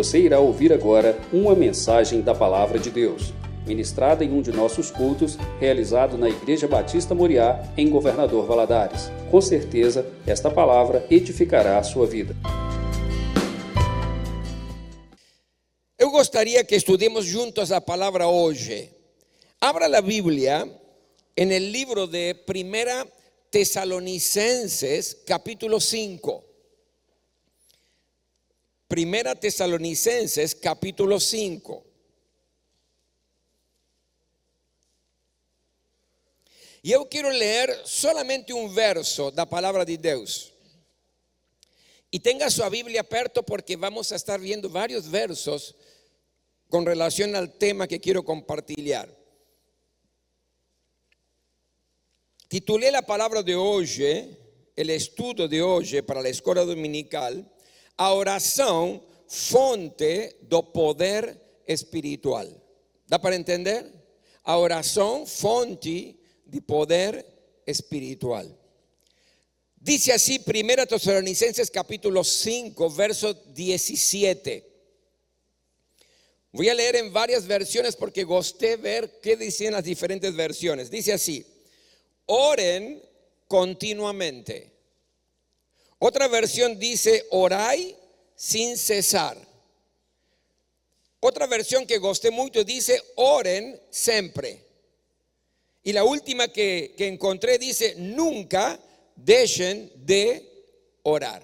Você irá ouvir agora uma mensagem da Palavra de Deus, ministrada em um de nossos cultos, realizado na Igreja Batista Moriá, em Governador Valadares. Com certeza, esta palavra edificará a sua vida. Eu gostaria que estudemos juntos a palavra hoje. Abra a Bíblia en el libro de Primera Tesalonicenses, capítulo 5. Primera Tesalonicenses, capítulo 5. E eu quero ler solamente um verso da palavra de Deus. E tenga sua Bíblia perto porque vamos a estar vendo vários versos com relação ao tema que quero compartilhar. Titulé la palabra de hoy, el estudio de hoy para la escuela dominical, a oración fonte do poder espiritual. ¿Da para entender? A oración fonte de poder espiritual. Dice así 1 Tesalonicenses capítulo 5, verso 17. Voy a leer en varias versiones porque gusté ver qué dicen las diferentes versiones. Dice así, oren continuamente. Otra versión dice, orai sin cesar. Otra versión que gosté mucho dice, oren siempre. Y la última que, que encontré dice, nunca dejen de orar.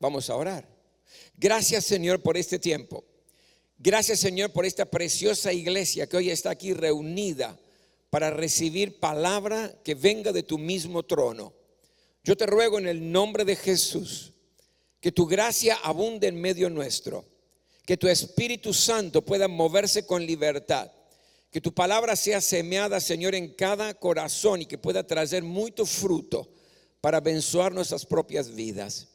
Vamos a orar. Gracias Señor por este tiempo. Gracias Señor por esta preciosa iglesia que hoy está aquí reunida para recibir palabra que venga de tu mismo trono. Yo te ruego en el nombre de Jesús que tu gracia abunde en medio nuestro, que tu Espíritu Santo pueda moverse con libertad, que tu palabra sea semeada, Señor, en cada corazón y que pueda traer mucho fruto para abençoar nuestras propias vidas.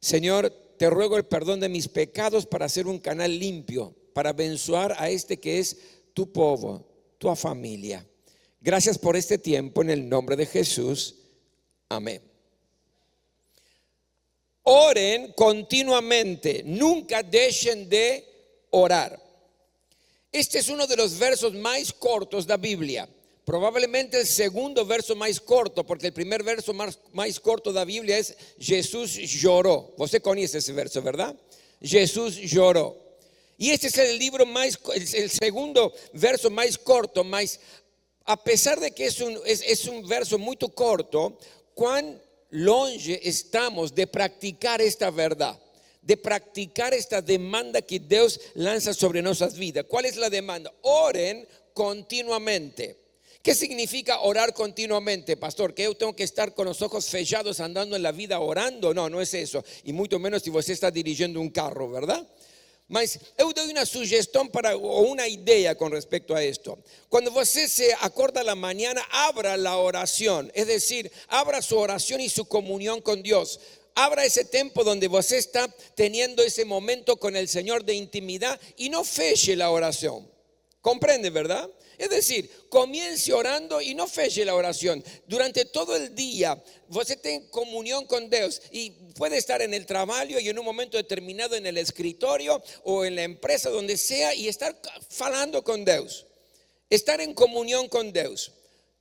Señor, te ruego el perdón de mis pecados para hacer un canal limpio, para abençoar a este que es tu pueblo, tu familia. Gracias por este tiempo en el nombre de Jesús. Amén. Oren continuamente, nunca dejen de orar. Este es uno de los versos más cortos de la Biblia. Probablemente el segundo verso más corto, porque el primer verso más, más corto de la Biblia es Jesús lloró. Usted conoce ese verso, ¿verdad? Jesús lloró. Y este es el libro más, el segundo verso más corto, más a pesar de que es un, es, un verso muy corto, cuán longe estamos de practicar esta verdad, de practicar esta demanda que Dios lanza sobre nuestras vidas. ¿Cuál es la demanda? Oren continuamente. ¿Qué significa orar continuamente, pastor? Que yo tengo que estar con los ojos fechados andando en la vida orando? No, no es eso. Y mucho menos si usted está dirigiendo un carro, ¿verdad? Mas eu dou uma sugestão para ou uma ideia com respeito a esto. Quando você se acorda la mañana, abra la oración, es decir, abra su oración y su comunión con Dios. Abra ese tiempo donde você está teniendo ese momento con el Señor de intimidad y no feche la oración. ¿Comprende, verdad? Es decir, comience orando y no feche la oración. Durante todo el día, usted tiene comunión con Dios y puede estar en el trabajo y en un momento determinado en el escritorio o en la empresa, donde sea, y estar falando con Dios. Estar en comunión con Dios.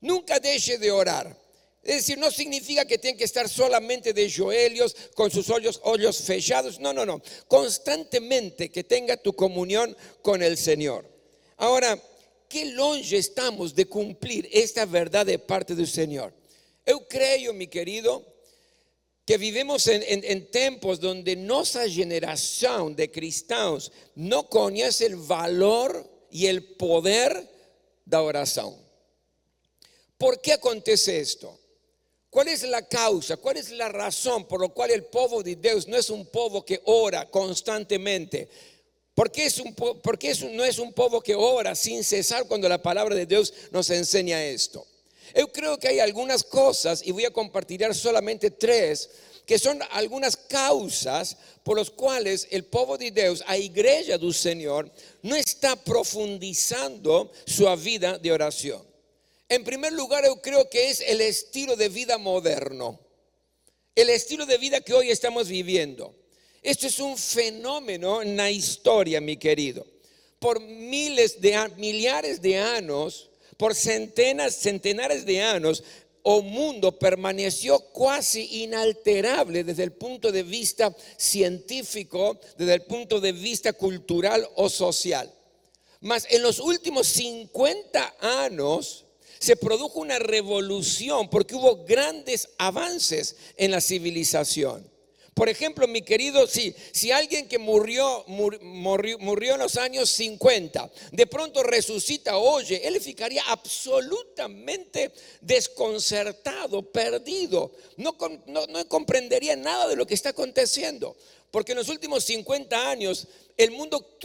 Nunca deje de orar. Es decir, no significa que tiene que estar solamente de joelios con sus ojos, ojos fechados. No, no, no. Constantemente que tenga tu comunión con el Señor. Ahora, qué longe estamos de cumplir esta verdad de parte del Señor. Yo creo, mi querido, que vivimos en, tiempos donde nuestra generación de cristianos no conoce el valor y el poder de la oración. ¿Por qué acontece esto? ¿Cuál es la causa? ¿Cuál es la razón por la cual el pueblo de Dios no es un pueblo que ora constantemente? ¿Por qué, es un, porque no es un pueblo que ora sin cesar cuando la palabra de Dios nos enseña esto? Yo creo que hay algunas cosas, y voy a compartir solamente tres, que son algunas causas por las cuales el pueblo de Dios, a iglesia del Señor, no está profundizando su vida de oración. En primer lugar, yo creo que es el estilo de vida moderno, el estilo de vida que hoy estamos viviendo. Esto es un fenómeno en la historia, mi querido. Por miles de millares de años, por centenas, centenares de años, o mundo permaneció casi inalterable desde el punto de vista científico, desde el punto de vista cultural o social. Mas en los últimos 50 años se produjo una revolución porque hubo grandes avances en la civilización. Por ejemplo, mi querido, si, si alguien que murió, murió, murió, en los años 50, de pronto resucita, oye, él ficaría absolutamente desconcertado, perdido. No, no, no comprendería nada de lo que está aconteciendo. Porque en los últimos 50 años el mundo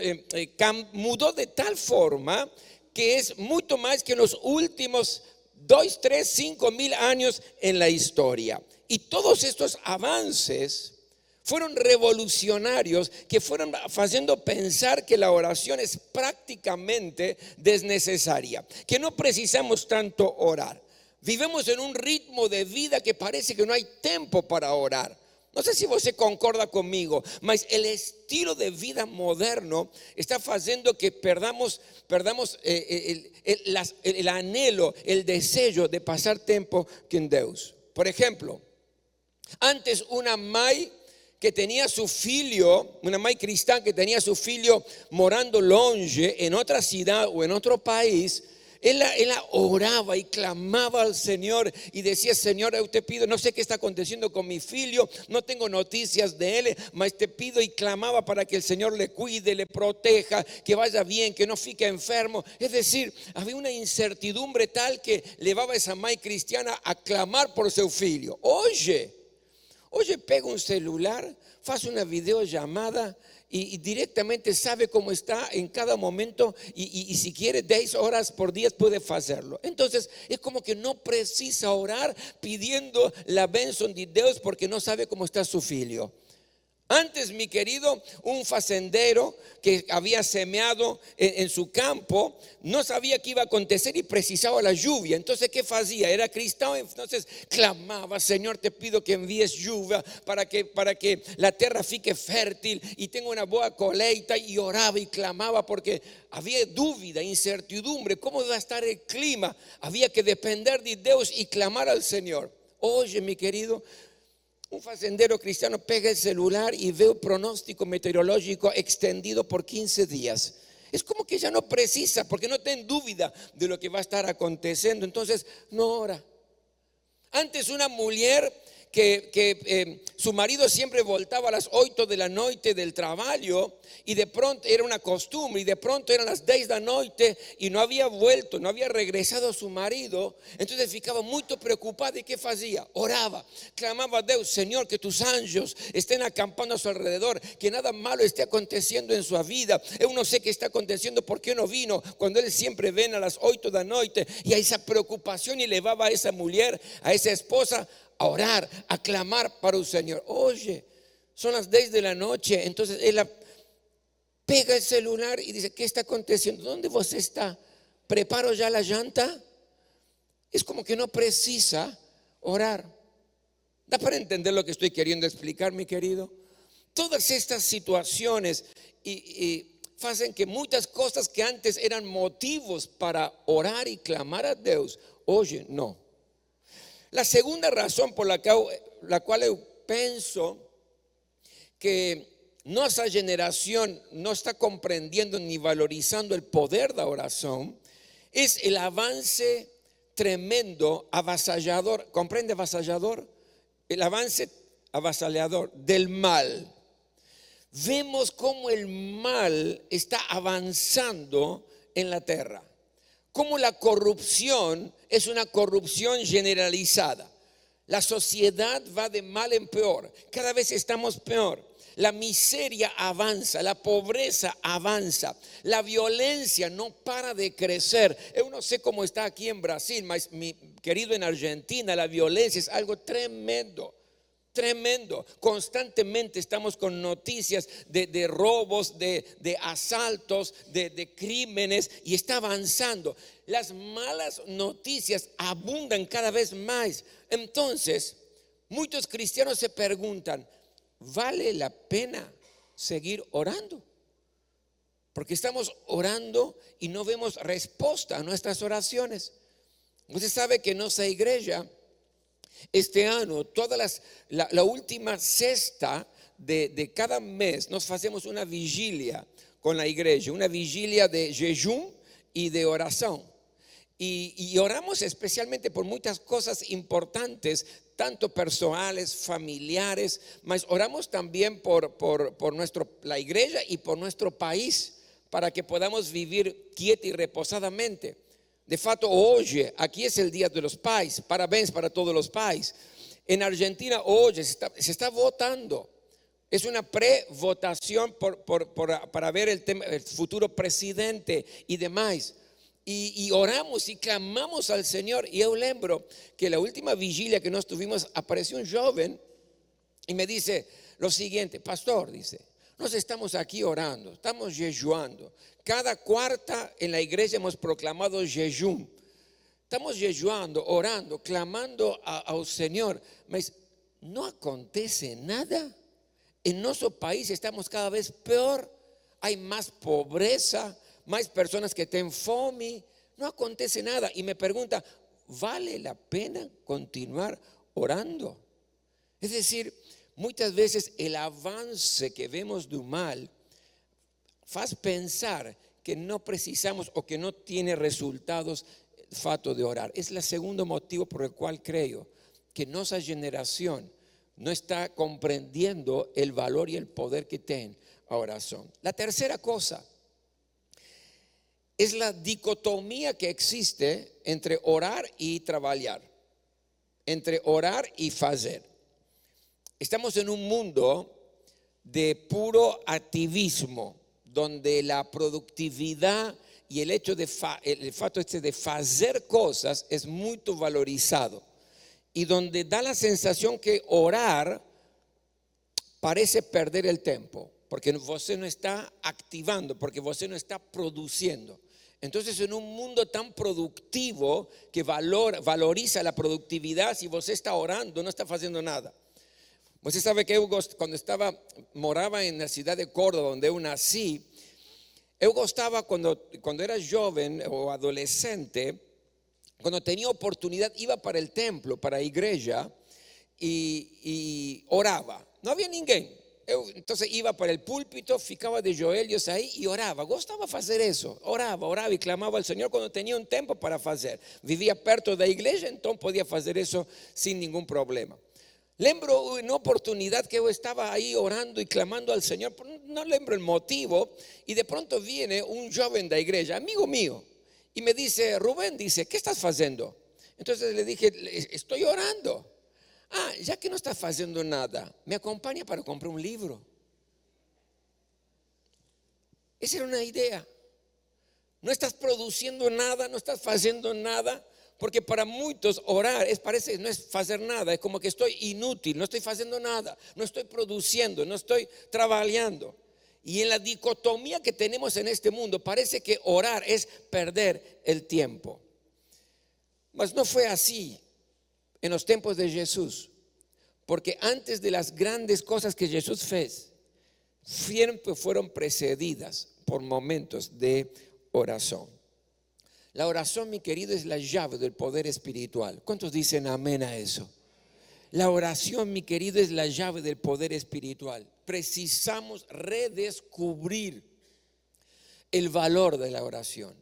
eh, eh, mudó de tal forma que es mucho más que en los últimos 2, 3, 5 mil años en la historia. Y todos estos avances fueron revolucionarios que fueron haciendo pensar que la oración es prácticamente desnecesaria, que no precisamos tanto orar. Vivimos en un ritmo de vida que parece que no hay tiempo para orar. No sé si usted concorda conmigo, mas el estilo de vida moderno está haciendo que perdamos, perdamos eh, eh, el, el, anhelo, el deseo de pasar tiempo con Dios. Por ejemplo, antes una mai que tenía su filio, una mai cristiana que tenía su filio morando longe en otra ciudad o en otro país, él, oraba y clamaba al Señor y decía, Señor, yo te pido, no sé qué está aconteciendo con mi filio, no tengo noticias de él, mas te pido y clamaba para que el Señor le cuide, le proteja, que vaya bien, que no fique enfermo. Es decir, había una incertidumbre tal que llevaba a esa mai cristiana a clamar por su filio. Oye, oye, pega un celular, hace una videollamada y, directamente sabe cómo está en cada momento y, si quiere 10 horas por día puede hacerlo. Entonces es como que no precisa orar pidiendo la bendición de Dios porque no sabe cómo está su filio. Antes, mi querido, un facendero que había semeado en, su campo no sabía qué iba a acontecer y precisaba la lluvia. Entonces, ¿qué hacía? Era cristiano, entonces clamaba, Señor, te pido que envíes lluvia para que, para que la tierra fique fértil y tenga una buena coleita. Y oraba y clamaba porque había duda, incertidumbre, cómo iba a estar el clima. Había que depender de Dios y clamar al Señor. Oye, mi querido, un facendero cristiano pega el celular y ve un pronóstico meteorológico extendido por 15 días. Es como que ya no precisa, porque no tiene duda de lo que va a estar aconteciendo. Entonces, no ora. Antes una mujer que, eh, su marido siempre voltaba a las 8 de la noche del trabajo y de pronto era una costumbre y de pronto eran las 10 de la noche y no había vuelto, no había regresado su marido. Entonces ficaba muy preocupada y ¿qué hacía? Oraba, clamaba a Dios, Señor, que tus ángeles estén acampando a su alrededor, que nada malo esté aconteciendo en su vida. Yo no sé qué está aconteciendo, ¿por qué no vino? Cuando él siempre ven a las 8 de la noche y a esa preocupación y llevaba a esa mujer, a esa esposa a orar, a clamar para el Señor. Oye, son las 10 de la noche, entonces él pega el celular y dice, ¿qué está aconteciendo? ¿Dónde vos está? ¿Preparo ya la llanta? Es como que no precisa orar. ¿Da para entender lo que estoy queriendo explicar, mi querido? Todas estas situaciones y, hacen que muchas cosas que antes eran motivos para orar y clamar a Dios, oye, no. La segunda razón por la, cual yo pienso que nuestra generación no está comprendiendo ni valorizando el poder de la oración es el avance tremendo, avasallador, ¿comprende avasallador? El avance avasallador del mal. Vemos cómo el mal está avanzando en la tierra cómo la corrupción es una corrupción generalizada. La sociedad va de mal en peor, cada vez estamos peor. La miseria avanza, la pobreza avanza, la violencia no para de crecer. Yo no sé cómo está aquí en Brasil, mas mi querido en Argentina, la violencia es algo tremendo tremendo. Constantemente estamos con noticias de, robos, de, asaltos, de, de, crímenes y está avanzando. Las malas noticias abundan cada vez más. Entonces, muchos cristianos se preguntan, vale la pena seguir orando. Porque estamos orando y no vemos respuesta a nuestras oraciones. Usted sabe que en nuestra iglesia, este año, toda las, la, última sexta de, de, cada mes, nos hacemos una vigilia con la iglesia, una vigilia de jejum y de oración. Y, y, oramos especialmente por muchas cosas importantes, tanto personales, familiares, mas oramos también por, por, por nuestro, la iglesia y por nuestro país, para que podamos vivir quieta y reposadamente. De fato, aquí es el Día de los Pais, parabéns para todos los pais. En Argentina hoy se está, se está votando. Es una pre-votación por, por, para ver el, tema, el futuro presidente y demás. Y, y, oramos y clamamos al Señor. Y yo lembro que la última vigilia que nos tuvimos apareció un joven y me dice lo siguiente, pastor, dice, nos estamos aquí orando, estamos jejuando. Cada cuarta en la iglesia hemos proclamado jejum. Estamos jejuando, orando, clamando al Señor. Mas no acontece nada. En nuestro país estamos cada vez peor. Hay más pobreza, más personas que tienen fome. No acontece nada. Y me pregunta, ¿vale la pena continuar orando? Es decir, muchas veces el avance que vemos del mal faz pensar que no precisamos o que no tiene resultados fato de orar. Es el segundo motivo por el cual creo que nuestra generación no está comprendiendo el valor y el poder que tiene la oración. La tercera cosa es la dicotomía que existe entre orar y trabajar, entre orar y hacer. Estamos en un mundo de puro activismo, donde la productividad y el hecho de fato este de hacer cosas es muy valorizado y donde da la sensación que orar parece perder el tiempo, porque usted no está activando, porque usted no está produciendo. Entonces, en un mundo tan productivo que valoriza la productividad, si usted está orando, no está haciendo nada. Usted sabe que cuando estaba, moraba en la ciudad de Córdoba, donde yo nací, yo gustaba cuando, cuando era joven o adolescente, cuando tenía oportunidad, iba para el templo, para la iglesia, y, oraba. No había ninguém. entonces iba para el púlpito, ficaba de joelhos ahí y oraba. Gostava hacer eso. Oraba, oraba y clamaba al Señor cuando tenía un tiempo para hacer. Vivía perto de la iglesia, entonces podía hacer eso sin ningún problema. Lembro una oportunidad que yo estaba ahí orando y clamando al Señor, no lembro el motivo, y de pronto viene un joven de la iglesia, amigo mío, y me dice, Rubén, dice, ¿qué estás haciendo? Entonces le dije, estoy orando. Ah, ya que no estás haciendo nada, me acompaña para comprar un libro. Esa era una idea. No estás produciendo nada, no estás haciendo nada, porque para muchos orar es parece no es hacer nada, es como que estoy inútil, no estoy haciendo nada, no estoy produciendo, no estoy trabajando. Y en la dicotomía que tenemos en este mundo parece que orar es perder el tiempo. Mas no fue así en los tiempos de Jesús, porque antes de las grandes cosas que Jesús fez, siempre fueron precedidas por momentos de oración. La oración, mi querido, es la llave del poder espiritual. ¿Cuántos dicen amén a eso? La oración, mi querido, es la llave del poder espiritual. Precisamos redescubrir el valor de la oración.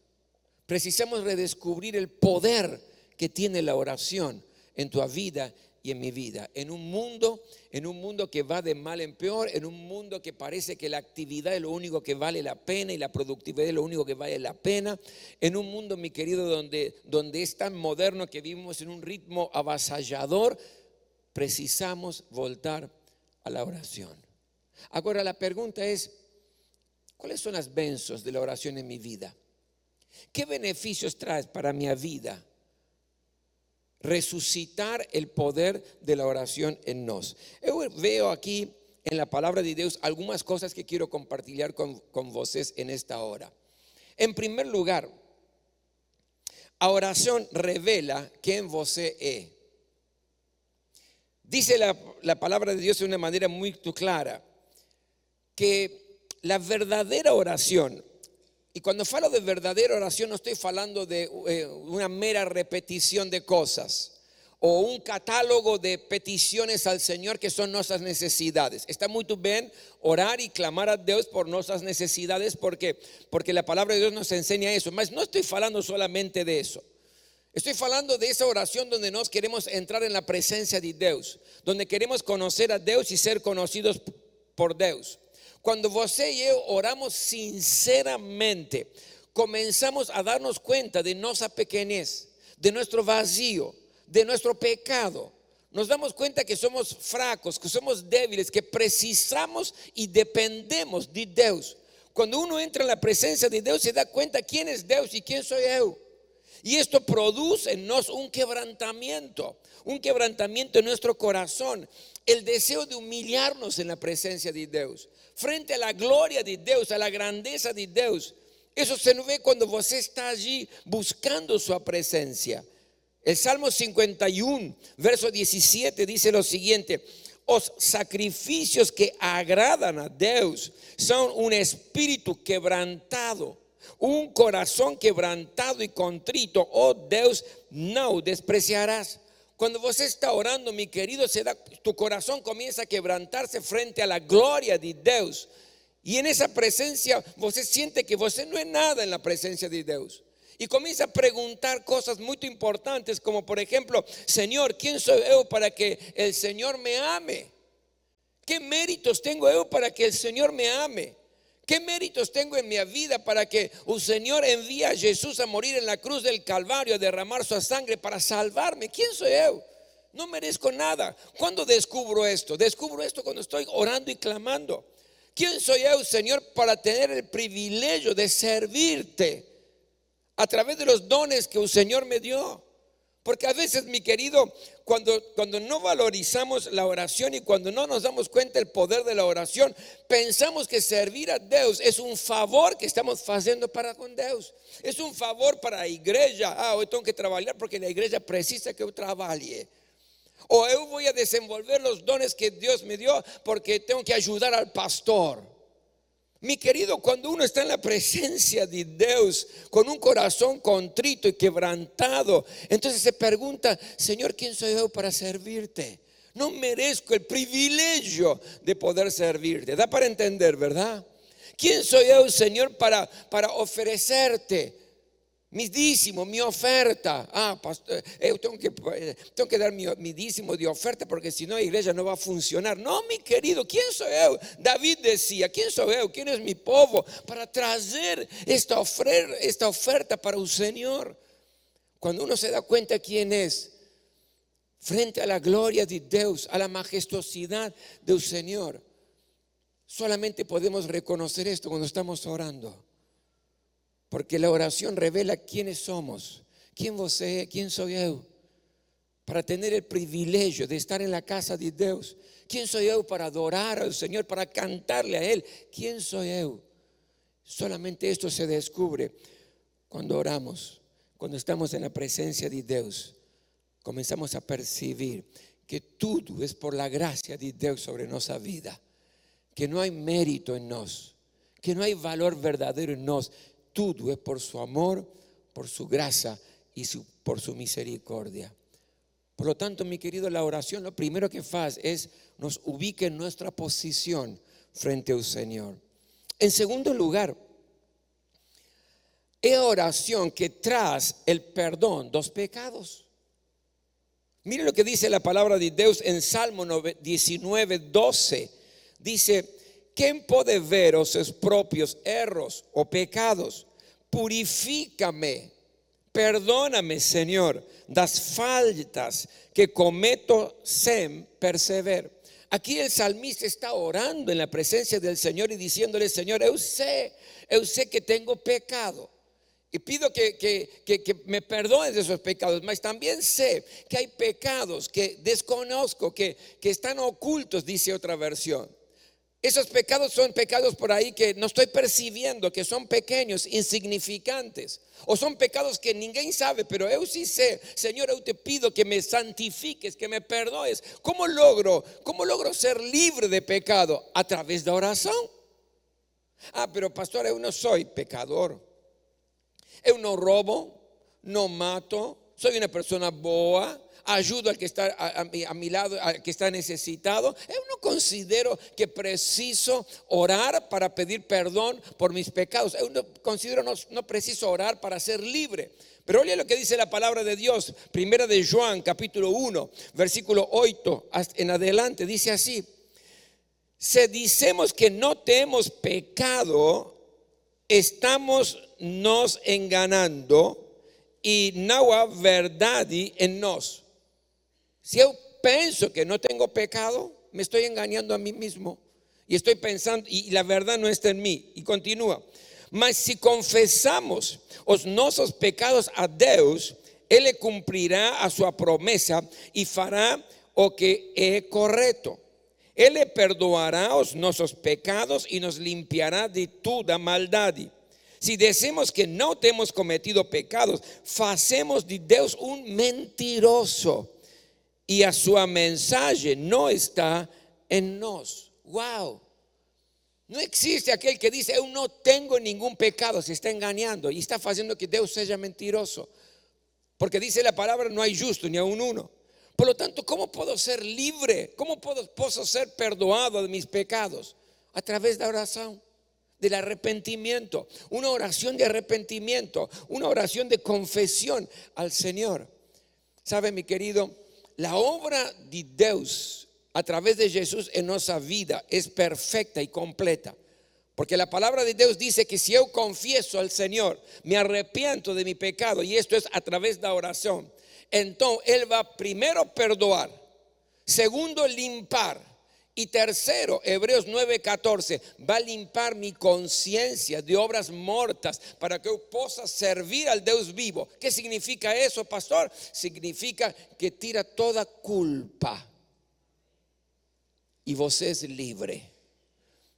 Precisamos redescubrir el poder que tiene la oración en tu vida y en mi vida. En un mundo, en un mundo que va de mal en peor, en un mundo que parece que la actividad es lo único que vale la pena y la productividad es lo único que vale la pena, en un mundo, mi querido, donde, donde es tan moderno que vivimos en un ritmo avasallador, precisamos voltar a la oración. Ahora la pregunta es, ¿cuáles son las benzos de la oración en mi vida? ¿Qué beneficios traes para mi vida? Resucitar el poder de la oración en nos. Yo veo aquí en la palabra de Dios algunas cosas que quiero compartir con, con en esta hora. En primer lugar, la oración revela quién vos es. Dice la, la palabra de Dios de una manera muy clara que la verdadera oración, y cuando falo de verdadera oración no estoy hablando de eh, una mera repetición de cosas o un catálogo de peticiones al Señor que son nuestras necesidades. Está muy bien orar y clamar a Dios por nuestras necesidades porque, porque la palabra de Dios nos enseña eso. Mas no estoy hablando solamente de eso. Estoy hablando de esa oración donde nos queremos entrar en la presencia de Dios, donde queremos conocer a Dios y ser conocidos por Dios. Cuando você y yo oramos sinceramente, comenzamos a darnos cuenta de nuestra pequeñez, de nuestro vacío, de nuestro pecado. Nos damos cuenta que somos fracos, que somos débiles, que precisamos y dependemos de Dios. Cuando uno entra en la presencia de Dios se da cuenta quién es Dios y quién soy yo. Y esto produce en nos un quebrantamiento, un quebrantamiento en nuestro corazón, el deseo de humillarnos en la presencia de Dios, frente a la gloria de Dios, a la grandeza de Dios. Eso se ve cuando você está allí buscando su presencia. El Salmo 51, verso 17 dice lo siguiente, los sacrificios que agradan a Dios son un espíritu quebrantado un corazón quebrantado y contrito, oh Dios, no despreciarás. Cuando vos está orando, mi querido, tu corazón comienza a quebrantarse frente a la gloria de Dios. Y en esa presencia, vos siente que vos no es nada en la presencia de Dios. Y comienza a preguntar cosas muy importantes, como por ejemplo, Señor, ¿quién soy yo para que el Señor me ame? ¿Qué méritos tengo yo para que el Señor me ame? ¿Qué méritos tengo en mi vida para que un Señor envíe a Jesús a morir en la cruz del Calvario, a derramar su sangre para salvarme? ¿Quién soy yo? No merezco nada. ¿Cuándo descubro esto? Descubro esto cuando estoy orando y clamando. ¿Quién soy yo, Señor, para tener el privilegio de servirte a través de los dones que un Señor me dio? Porque a veces, mi querido, cuando, cuando no valorizamos la oración y cuando no nos damos cuenta del poder de la oración, pensamos que servir a Dios es un favor que estamos haciendo para con Dios. Es un favor para la iglesia. Ah, hoy tengo que trabajar porque la iglesia precisa que yo trabaje. O yo voy a desenvolver los dones que Dios me dio porque tengo que ayudar al pastor. Mi querido, cuando uno está en la presencia de Dios con un corazón contrito y quebrantado, entonces se pregunta, Señor, ¿quién soy yo para servirte? No merezco el privilegio de poder servirte. Da para entender, ¿verdad? ¿Quién soy yo, Señor, para, para ofrecerte? Mi dísimo, mi oferta. Ah, pastor, eh, tengo, que, eh, tengo que dar mi, mi, de oferta porque si no la iglesia no va a funcionar. No, mi querido, ¿quién soy yo? David decía, ¿quién soy yo? ¿Quién es mi povo? Para traer esta, oferta, esta oferta para un Señor. Cuando uno se da cuenta quién es, frente a la gloria de Dios, a la majestuosidad del Señor, solamente podemos reconocer esto cuando estamos orando. Porque la oración revela quiénes somos, quién vos quién soy yo. Para tener el privilegio de estar en la casa de Dios. ¿Quién soy yo para adorar al Señor, para cantarle a Él? ¿Quién soy yo? Solamente esto se descubre cuando oramos, cuando estamos en la presencia de Dios. Comenzamos a percibir que todo es por la gracia de Dios sobre nuestra vida. Que no hay mérito en nos, que no hay valor verdadero en nos, todo es por su amor, por su gracia y por su misericordia. Por lo tanto, mi querido, la oración lo primero que hace es nos ubique en nuestra posición frente al Señor. En segundo lugar, es oración que trae el perdón de los pecados. Mire lo que dice la palabra de Dios en Salmo 19, 12. Dice, ¿quién puede ver sus propios erros o pecados? Purifícame, perdóname, Señor, das faltas que cometo sem persever. Aquí el salmista está orando en la presencia del Señor y diciéndole, Señor, yo sé, yo sé que tengo pecado. Y pido que, que, me perdones de esos pecados, mas también sé que hay pecados que desconozco, que, que están ocultos, dice otra versión. Esos pecados son pecados por ahí que no estoy percibiendo, que son pequeños, insignificantes. O son pecados que ninguém sabe, pero yo sí sé. Señor, yo te pido que me santifiques, que me perdoes. ¿Cómo logro? ¿Cómo logro ser libre de pecado? A través de oración. Ah, pero pastor, yo no soy pecador. Yo no robo, no mato, soy una persona boa, ayudo al que está a, mi, lado, al que está necesitado. Yo no considero que preciso orar para pedir perdón por mis pecados. Yo no considero no, no preciso orar para ser libre. Pero oye lo que dice la palabra de Dios, primera de Juan, capítulo 1, versículo 8 en adelante, dice así, si decimos que no tenemos pecado, estamos nos enganando y no hay verdad en nos. Si yo pienso que no tengo pecado, me estoy engañando a mí mismo. Y estoy pensando, y la verdad no está en mí. Y continúa. Mas si confesamos os nuestros pecados a Dios, Él le cumplirá a su promesa y fará o que es correcto. Él le perdonará nuestros pecados y nos limpiará de toda maldad. Si decimos que no hemos cometido pecados, hacemos de Dios un mentiroso y a su mensaje no está en nos. Wow. No existe aquel que dice, yo no tengo ningún pecado, se está engañando y está haciendo que Dios sea mentiroso. Porque dice la palabra, no hay justo ni aún uno. Por lo tanto, ¿cómo puedo ser libre? ¿Cómo puedo, puedo ser perdonado de mis pecados? A través de la oración, del arrepentimiento. Una oración de arrepentimiento, una oración de confesión al Señor. ¿Sabe, mi querido? La obra de Dios a través de Jesús en nuestra vida es perfecta y completa. Porque la palabra de Dios dice que si yo confieso al Señor, me arrepiento de mi pecado, y esto es a través de la oración, entonces Él va primero perdonar, segundo limpar, y tercero, Hebreos 9:14, va a limpiar mi conciencia de obras mortas para que yo pueda servir al Dios vivo. ¿Qué significa eso, pastor? Significa que tira toda culpa y vos es libre.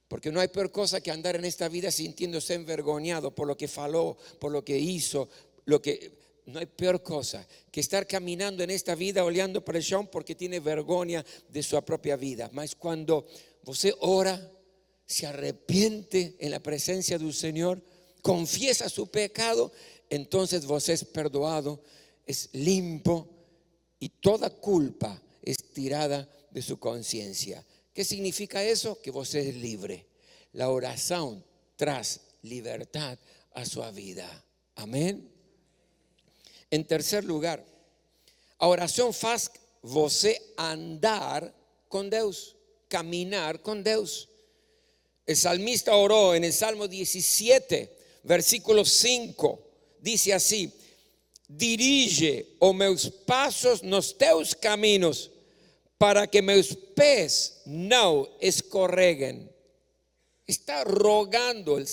Porque no hay peor cosa que andar en esta vida sintiéndose envergonzado por lo que faló, por lo que hizo, lo que no hay peor cosa que estar caminando en esta vida oleando presión porque tiene vergüenza de su propia vida. Mas cuando usted ora, se arrepiente en la presencia del Señor, confiesa su pecado, entonces vos es perdonado, es limpio y toda culpa es tirada de su conciencia. ¿Qué significa eso? Que vos es libre. La oración tras libertad a su vida. Amén. En tercer lugar, a oración faz andar con Dios, caminar con Dios. El salmista oró en el Salmo 17, versículo 5. Dice así: Dirige o meus pasos nos teus caminos, para que meus pés no escorreguen. Está rogando, el,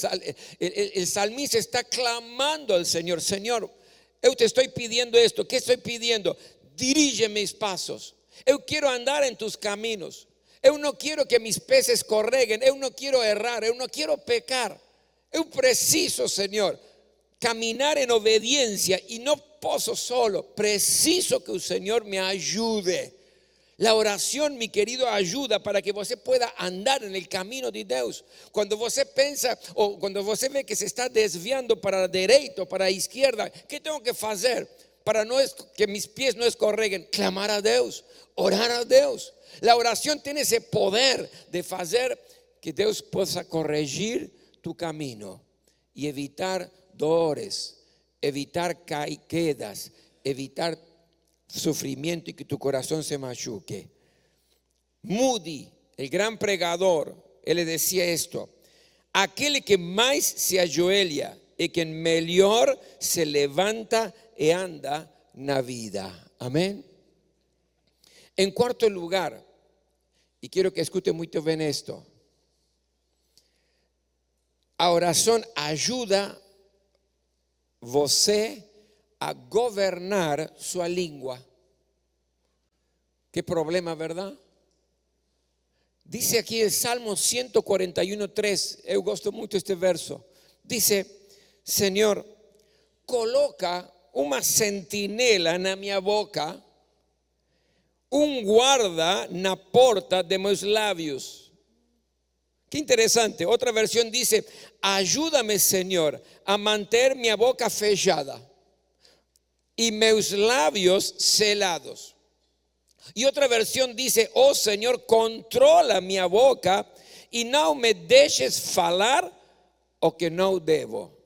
el salmista está clamando al Señor, Señor, yo te estoy pidiendo esto. ¿Qué estoy pidiendo? Dirige mis pasos. Yo quiero andar en tus caminos. Yo no quiero que mis peces correguen. Yo no quiero errar. Yo no quiero pecar. Yo preciso, Señor, caminar en obediencia y no puedo solo. Preciso que el Señor me ayude. La oración, mi querido, ayuda para que usted pueda andar en el camino de Dios. Cuando usted piensa o cuando usted ve que se está desviando para la derecha, para la izquierda, ¿qué tengo que hacer para no es, que mis pies no escorreguen? Clamar a Dios, orar a Dios. La oración tiene ese poder de hacer que Dios pueda corregir tu camino y evitar dolores, evitar caídas, evitar sufrimiento y que tu corazón se machuque. Moody, el gran pregador, él le decía esto, aquel que más se ajoelha y que mejor se levanta y anda na vida. Amén. En cuarto lugar, y quiero que escuche muy bien esto, a oración ayuda você a gobernar su lengua. Qué problema, ¿verdad? Dice aquí el Salmo 141.3, eu gosto muito este verso. Dice, Señor, coloca uma sentinela na minha boca, um guarda na porta de meus lábios. Qué interesante. Otra versión dice, ayúdame Señor a mantener mi boca fechada y mis labios celados. Y otra versión dice, oh Señor, controla mi boca y no me dejes falar o que no debo.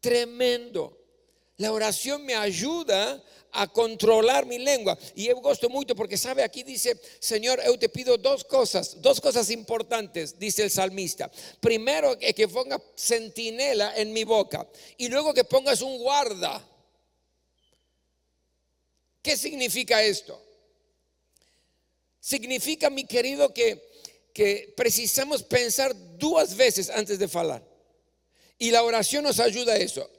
Tremendo. La oración me ayuda a controlar mi lengua. Y yo gosto mucho porque sabe, aquí dice, Señor, yo te pido dos cosas, dos cosas importantes, dice el salmista. Primero, que, que ponga centinela en mi boca y luego que pongas un guarda. ¿Qué significa esto? Significa, mi querido, que, precisamos pensar dos veces antes de hablar. Y la oración nos ayuda a eso.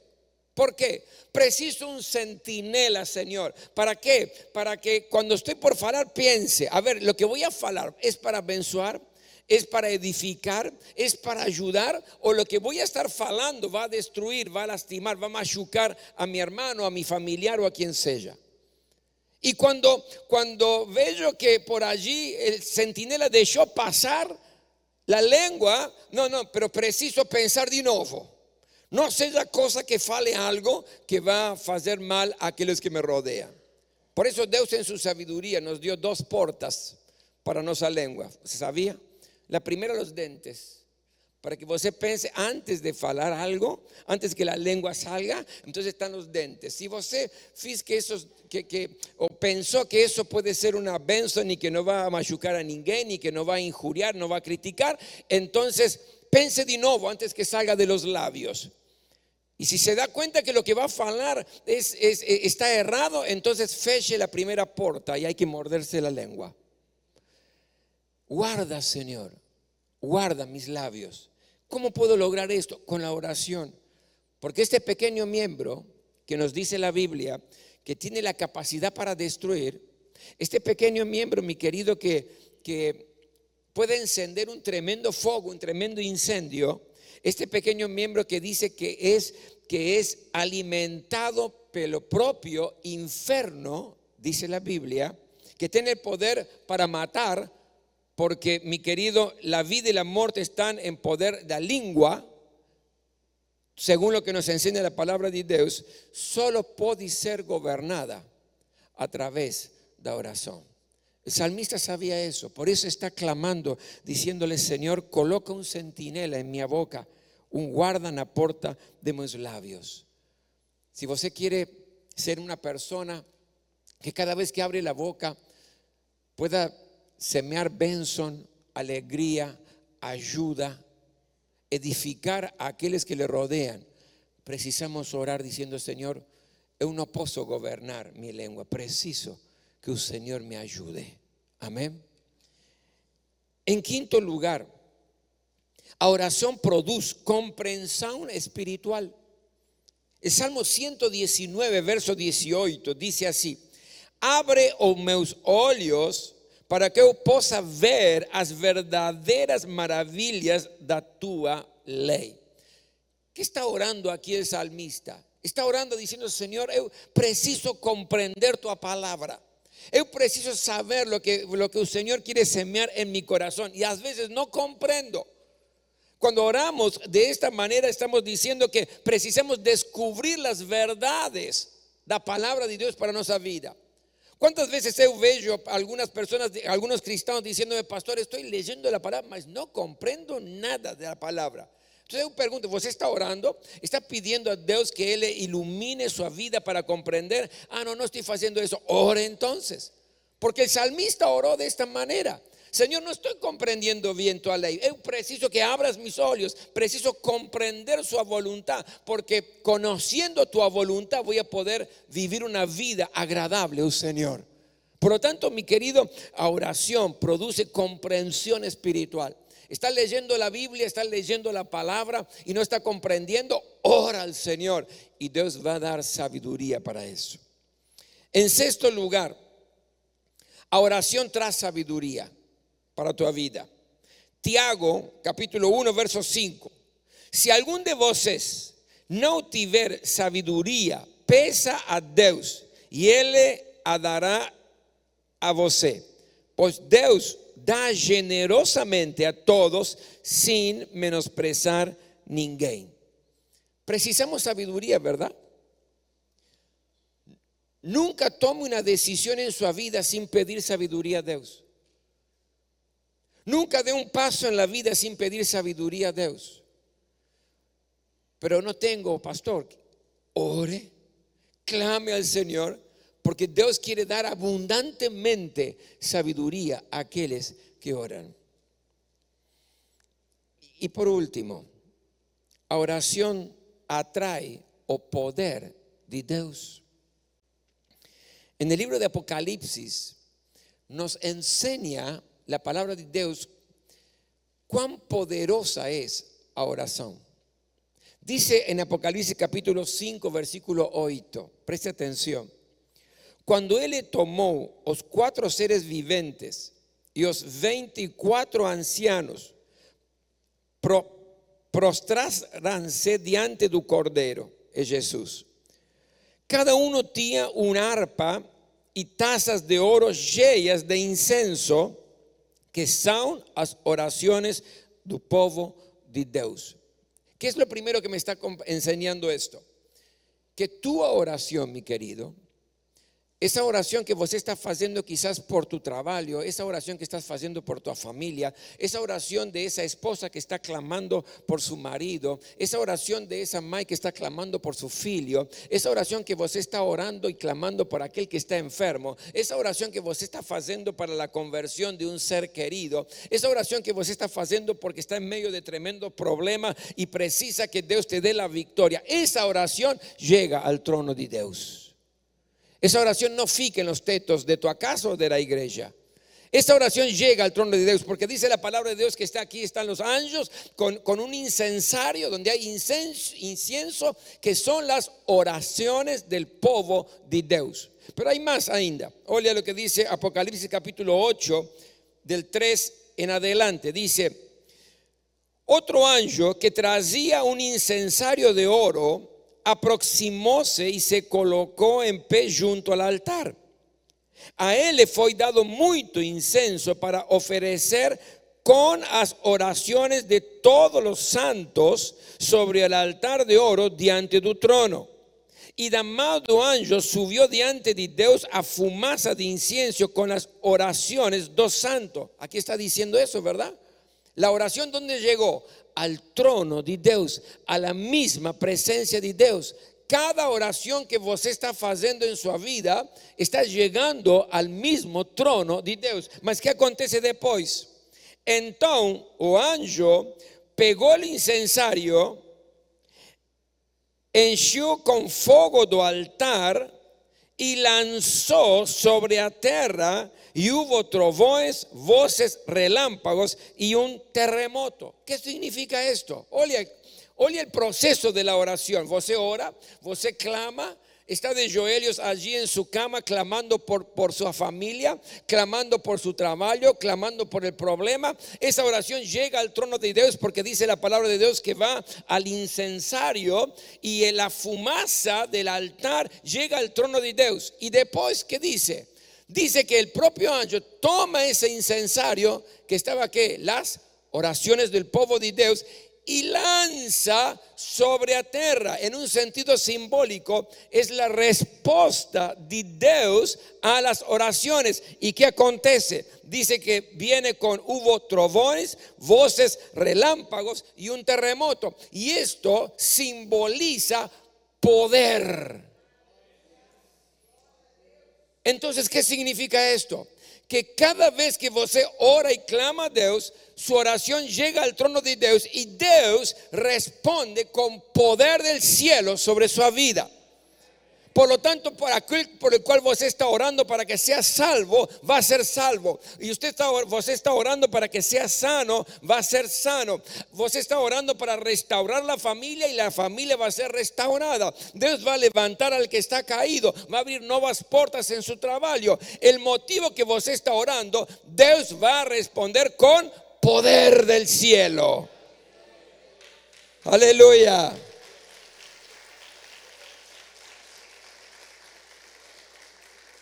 ¿Por qué? Preciso un centinela, Señor. ¿Para qué? Para que cuando estoy por falar piense, a ver, lo que voy a falar es para abençoar, es para edificar, es para ayudar, o lo que voy a estar falando va a destruir, va a lastimar, va a machucar a mi hermano, a mi familiar o a quien sea. Y cuando, cuando veo que por allí el centinela dejó pasar la lengua, no, no, pero preciso pensar de nuevo. No sea cosa que fale algo que va a hacer mal a aquellos que me rodean. Por eso Dios en su sabiduría nos dio dos portas para nuestra lengua. ¿Se sabía? La primera los dentes para que você pense antes de falar algo, antes que la lengua salga, entonces están los dentes. Si você fiz que eso, que, que, que eso puede ser una benção y que no va a machucar a ninguém, ni que no va a injuriar, no va a criticar, entonces pense de nuevo antes que salga de los labios. Y si se da cuenta que lo que va a falar es, es, está errado, entonces feche la primera puerta y hay que morderse la lengua. Guarda, Señor, guarda mis labios ¿Cómo puedo lograr esto? Con la oración. Porque este pequeño miembro que nos dice la Biblia, que tiene la capacidad para destruir, este pequeño miembro, mi querido, que, que puede encender un tremendo fuego, un tremendo incendio, este pequeño miembro que dice que es, que es alimentado pelo propio inferno, dice la Biblia, que tiene el poder para matar, porque mi querido, la vida y la muerte están en poder de la lengua, según lo que nos enseña la palabra de Dios, solo puede ser gobernada a través de la oración. El salmista sabía eso, por eso está clamando, diciéndole, Señor, coloca un centinela en mi boca, un guarda en la puerta de mis labios. Si usted quiere ser una persona que cada vez que abre la boca pueda semear benson, alegría, ayuda, edificar a aquellos que le rodean. Precisamos orar diciendo, Señor, yo no puedo gobernar mi lengua, preciso que el Señor me ayude. Amén. En quinto lugar, la oración produce comprensión espiritual. El Salmo 119, verso 18, dice así, abre os meus olhos para que yo pueda ver las verdaderas maravillas de tu ley. ¿Qué está orando aquí el salmista? Está orando diciendo, Señor, yo preciso comprender tu palabra. Yo preciso saber lo que, lo que quiere semear en mi corazón. Y a veces no comprendo. Cuando oramos de esta manera estamos diciendo que precisamos descubrir las verdades de la palabra de Dios para nuestra vida. ¿Cuántas veces he veo algunas personas, algunos cristianos diciéndome, pastor, estoy leyendo la palabra, mas no comprendo nada de la palabra? Entonces yo pregunto, ¿vos está orando? ¿Está pidiendo a Dios que Él ilumine su vida para comprender? Ah, no, no estoy haciendo eso. Ore entonces. Porque el salmista oró de esta manera. Señor, no estoy comprendiendo bien tu ley. Yo preciso que abras mis ojos, preciso comprender su voluntad, porque conociendo tu voluntad voy a poder vivir una vida agradable, oh Señor. Por lo tanto, mi querido, oración produce comprensión espiritual. Está leyendo la Biblia, está leyendo la palabra y no está comprendiendo, ora al Señor y Dios va a dar sabiduría para eso. En sexto lugar, oración tras sabiduría. Para tu vida. Tiago, capítulo 1, verso 5. Si algún de vosotros no tiver sabiduría, pesa a Dios y Él le dará a você. Pues Dios da generosamente a todos sin menosprezar ninguém. Precisamos sabiduría, ¿verdad? Nunca tome una decisión en su vida sin pedir sabiduría a Dios. Nunca dé un paso en la vida sin pedir sabiduría a Dios. Pero no tengo, pastor. Ore, clame al Señor, porque Dios quiere dar abundantemente sabiduría a aquellos que oran. Y por último, oración atrae o poder de Dios. En el libro de Apocalipsis nos enseña la palabra de Dios cuán poderosa es la oración. Dice en Apocalipsis capítulo 5, versículo 8, preste atención. Cuando Él tomó los cuatro seres viventes y los 24 ancianos, pro, prostraranse diante do Cordero, es Jesús. Cada uno tenía una arpa y tazas de oro llenas de incenso, que son las oraciones del pueblo de Dios. ¿Qué es lo primero que me está enseñando esto? Que tu oración, mi querido, esa oración que vos estás haciendo quizás por tu trabajo, esa oración que estás haciendo por tu familia, esa oración de esa esposa que está clamando por su marido, esa oración de esa madre que está clamando por su hijo, esa oración que vos está orando y clamando por aquel que está enfermo, esa oración que vos está haciendo para la conversión de un ser querido, esa oración que vos está haciendo porque está en medio de tremendo problema y precisa que Dios te dé la victoria, esa oración llega al trono de Dios. Esa oración no fica en los tetos de tu acaso o de la iglesia. Esa oración llega al trono de Dios porque dice la palabra de Dios que está aquí, están los ángeles con, un incensario donde hay incienso, que son las oraciones del povo de Dios. Pero hay más ainda. Oye lo que dice Apocalipsis capítulo 8 del 3 en adelante. Dice, otro ángel que traía un incensario de oro aproximóse y se colocó en pie junto al altar. A él le fue dado mucho incenso para ofrecer con las oraciones de todos los santos sobre el altar de oro diante del trono. Y damado ángel subió diante de Dios a fumaza de incienso con las oraciones dos santos. Aquí está diciendo eso, ¿verdad? La oración donde llegó al trono de Dios, a la misma presencia de Dios. Cada oración que você está haciendo en su vida está llegando al mismo trono de Dios. Mas que acontece después? Entonces o anjo pegó el incensario, enchió con fuego do altar y lanzó sobre la tierra y hubo trovões, voces, relámpagos y un terremoto. ¿Qué significa esto? Oye, oye el proceso de la oración. Você ora, você clama, está de Joelios allí en su cama clamando por, por su familia, clamando por su trabajo, clamando por el problema. Esa oración llega al trono de Dios porque dice la palabra de Dios que va al incensario y en la fumaza del altar llega al trono de Dios. Y después, ¿qué dice? dice que el propio ángel toma ese incensario que estaba aquí, las oraciones del pueblo de Dios, y lanza sobre la tierra. En un sentido simbólico, es la respuesta de Dios a las oraciones. ¿Y qué acontece? Dice que viene con hubo trovones, voces, relámpagos y un terremoto. Y esto simboliza poder. Entonces, ¿qué significa esto? Que cada vez que você ora y clama a Dios, su oración llega al trono de Dios y Dios responde con poder del cielo sobre su vida. Por lo tanto, por aquel por el cual vos está orando para que sea salvo, va a ser salvo. Y usted está, vos está orando para que sea sano, va a ser sano. Vos está orando para restaurar la familia y la familia va a ser restaurada. Dios va a levantar al que está caído, va a abrir nuevas puertas en su trabajo. El motivo que vos está orando, Dios va a responder con poder del cielo. Aleluya.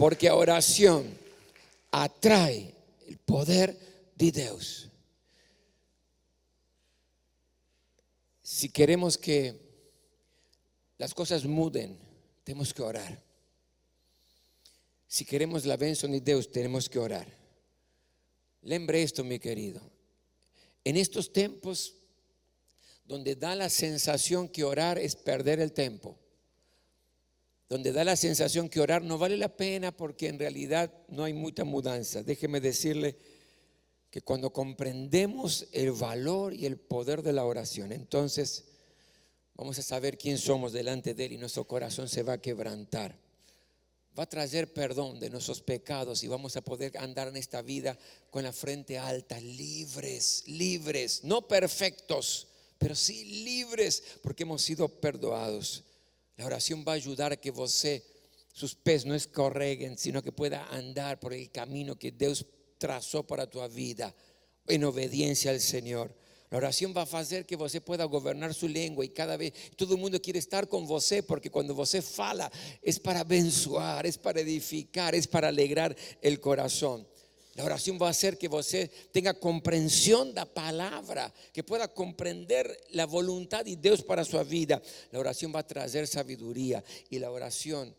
Porque oración atrae el poder de Dios. Si queremos que las cosas muden, tenemos que orar. Si queremos la bendición de Dios, tenemos que orar. Lembre esto, mi querido. En estos tiempos donde da la sensación que orar es perder el tiempo, donde da la sensación que orar no vale la pena porque en realidad no hay mucha mudanza. Déjeme decirle que cuando comprendemos el valor y el poder de la oración, entonces vamos a saber quién somos delante de Él y nuestro corazón se va a quebrantar. Va a traer perdón de nuestros pecados y vamos a poder andar en esta vida con la frente alta, libres, libres, no perfectos, pero sí libres porque hemos sido perdonados. La oración va a ayudar a que sus pies no escorreguen, sino que pueda andar por el camino que Dios trazó para tu vida en obediencia al Señor. La oración va a hacer que você pueda gobernar su lengua y cada vez todo el mundo quiere estar con você porque cuando você fala es para abençoar, es para edificar, es para alegrar el corazón. La oración va a hacer que você tenga comprensión de la palabra, que pueda comprender la voluntad de Dios para su vida. La oración va a traer sabiduría y la oración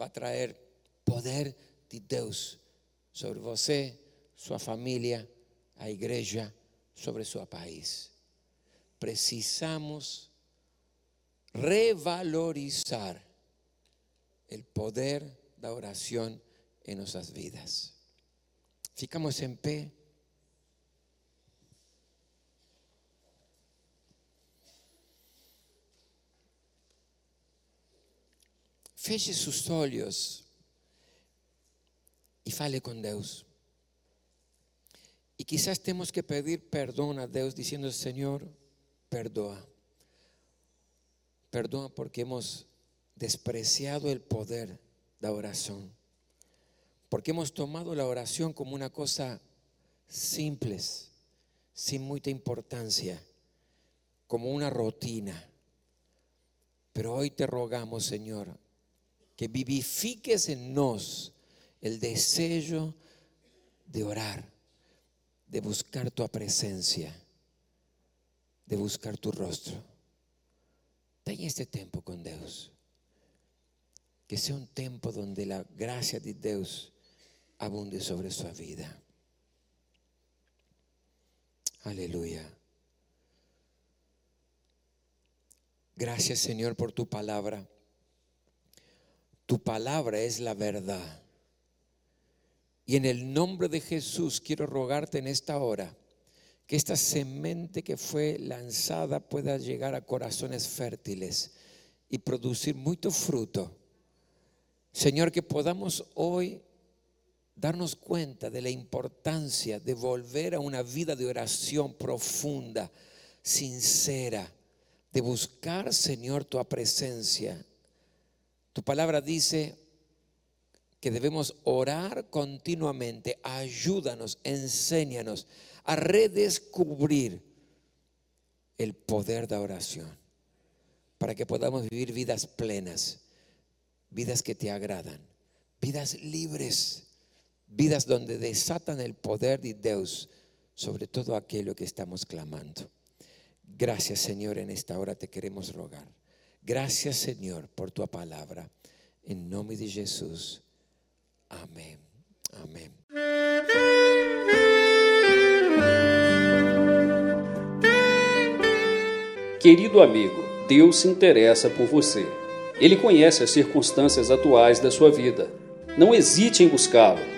va a traer poder de Dios sobre você, su familia, a iglesia, sobre su país. Precisamos revalorizar el poder de la oración en nuestras vidas. Ficamos en pie. Feche sus olhos y fale con Dios. Y quizás tenemos que pedir perdón a Dios diciendo, Señor, perdona. Perdona porque hemos despreciado el poder de la oración. Porque hemos tomado la oración como una cosa simple, sin mucha importancia, como una rutina. Pero hoy te rogamos, Señor, que vivifiques en nos el deseo de orar, de buscar tu presencia, de buscar tu rostro. Ten este tiempo con Dios. Que sea un tiempo donde la gracia de Dios abunde sobre su vida. Aleluya. Gracias Señor por tu palabra. Tu palabra es la verdad. Y en el nombre de Jesús quiero rogarte en esta hora que esta semente que fue lanzada pueda llegar a corazones fértiles y producir mucho fruto. Señor, que podamos hoy darnos cuenta de la importancia de volver a una vida de oración profunda, sincera, de buscar, Señor, tu presencia. Tu palabra dice que debemos orar continuamente. Ayúdanos, enséñanos a redescubrir el poder de la oración para que podamos vivir vidas plenas, vidas que te agradan, vidas libres vidas donde desatan el poder de Dios sobre todo aquello que estamos clamando. Gracias Señor, en esta hora te queremos rogar. Gracias Señor por tu palabra. En nombre de Jesús. Amén. Amén. Querido amigo, Deus se interessa por você. Ele conhece as circunstâncias atuais da sua vida. Não hesite em buscá-lo.